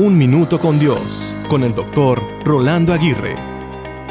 Un Minuto con Dios, con el doctor Rolando Aguirre.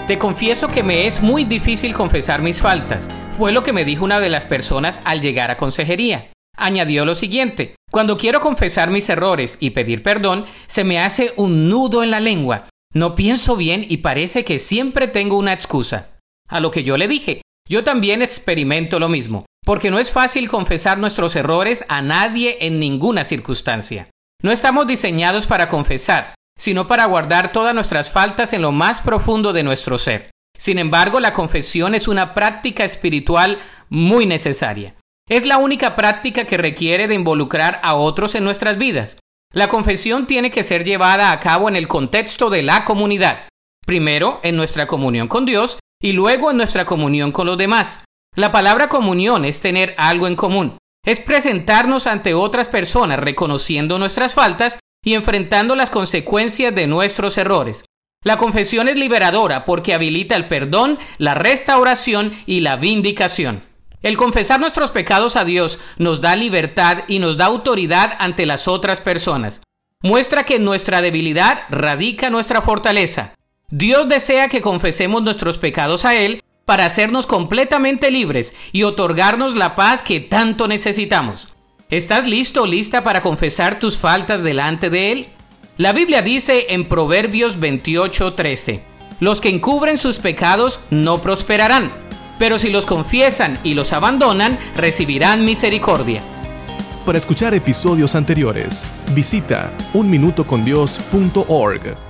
Te confieso que me es muy difícil confesar mis faltas. Fue lo que me dijo una de las personas al llegar a consejería. Añadió lo siguiente, cuando quiero confesar mis errores y pedir perdón, se me hace un nudo en la lengua. No pienso bien y parece que siempre tengo una excusa. A lo que yo le dije, yo también experimento lo mismo, porque no es fácil confesar nuestros errores a nadie en ninguna circunstancia. No estamos diseñados para confesar, sino para guardar todas nuestras faltas en lo más profundo de nuestro ser. Sin embargo, la confesión es una práctica espiritual muy necesaria. Es la única práctica que requiere de involucrar a otros en nuestras vidas. La confesión tiene que ser llevada a cabo en el contexto de la comunidad. Primero, en nuestra comunión con Dios y luego en nuestra comunión con los demás. La palabra comunión es tener algo en común es presentarnos ante otras personas reconociendo nuestras faltas y enfrentando las consecuencias de nuestros errores. La confesión es liberadora porque habilita el perdón, la restauración y la vindicación. El confesar nuestros pecados a Dios nos da libertad y nos da autoridad ante las otras personas. Muestra que en nuestra debilidad radica nuestra fortaleza. Dios desea que confesemos nuestros pecados a Él para hacernos completamente libres y otorgarnos la paz que tanto necesitamos. ¿Estás listo o lista para confesar tus faltas delante de Él? La Biblia dice en Proverbios 28:13, los que encubren sus pecados no prosperarán, pero si los confiesan y los abandonan, recibirán misericordia. Para escuchar episodios anteriores, visita unminutocondios.org.